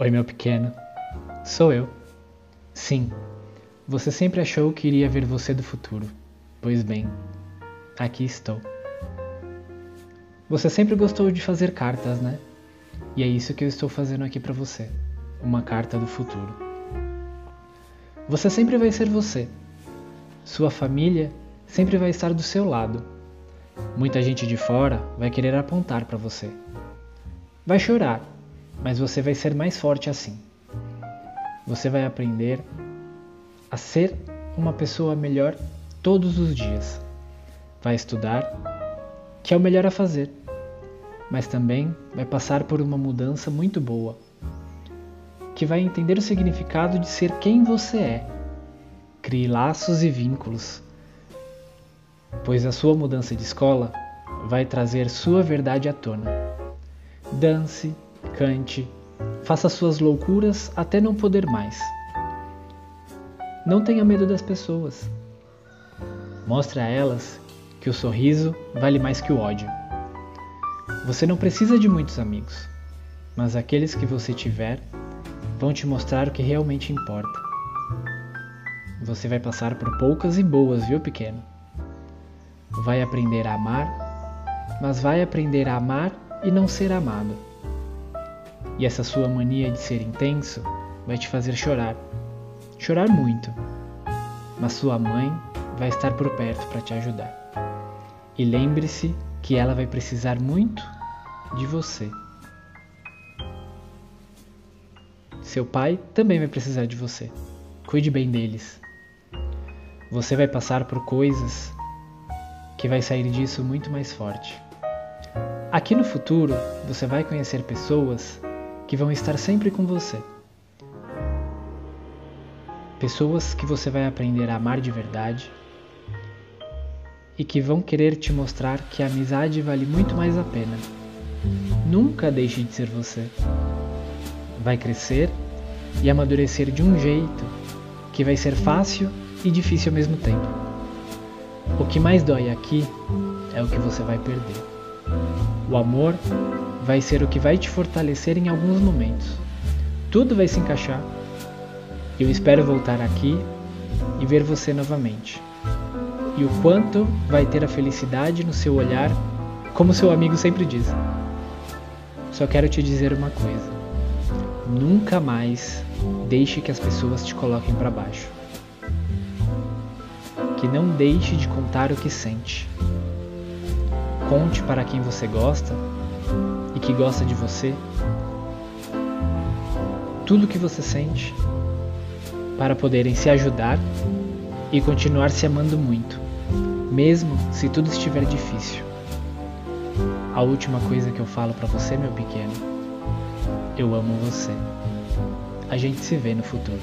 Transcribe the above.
Oi, meu pequeno. Sou eu. Sim, você sempre achou que iria ver você do futuro. Pois bem, aqui estou. Você sempre gostou de fazer cartas, né? E é isso que eu estou fazendo aqui para você uma carta do futuro. Você sempre vai ser você. Sua família sempre vai estar do seu lado. Muita gente de fora vai querer apontar para você. Vai chorar mas você vai ser mais forte assim. Você vai aprender a ser uma pessoa melhor todos os dias. Vai estudar, que é o melhor a fazer, mas também vai passar por uma mudança muito boa, que vai entender o significado de ser quem você é. Crie laços e vínculos, pois a sua mudança de escola vai trazer sua verdade à tona. Dance, cante, faça suas loucuras até não poder mais. Não tenha medo das pessoas. Mostre a elas que o sorriso vale mais que o ódio. Você não precisa de muitos amigos, mas aqueles que você tiver vão te mostrar o que realmente importa. Você vai passar por poucas e boas, viu, pequeno? Vai aprender a amar, mas vai aprender a amar e não ser amado. E essa sua mania de ser intenso vai te fazer chorar. Chorar muito. Mas sua mãe vai estar por perto para te ajudar. E lembre-se que ela vai precisar muito de você. Seu pai também vai precisar de você. Cuide bem deles. Você vai passar por coisas que vai sair disso muito mais forte. Aqui no futuro, você vai conhecer pessoas que vão estar sempre com você. Pessoas que você vai aprender a amar de verdade e que vão querer te mostrar que a amizade vale muito mais a pena. Nunca deixe de ser você. Vai crescer e amadurecer de um jeito que vai ser fácil e difícil ao mesmo tempo. O que mais dói aqui é o que você vai perder. O amor vai ser o que vai te fortalecer em alguns momentos. Tudo vai se encaixar. Eu espero voltar aqui e ver você novamente. E o quanto vai ter a felicidade no seu olhar, como seu amigo sempre diz. Só quero te dizer uma coisa. Nunca mais deixe que as pessoas te coloquem para baixo. Que não deixe de contar o que sente. Conte para quem você gosta e que gosta de você, tudo o que você sente, para poderem se ajudar e continuar se amando muito, mesmo se tudo estiver difícil. A última coisa que eu falo para você, meu pequeno, eu amo você. A gente se vê no futuro.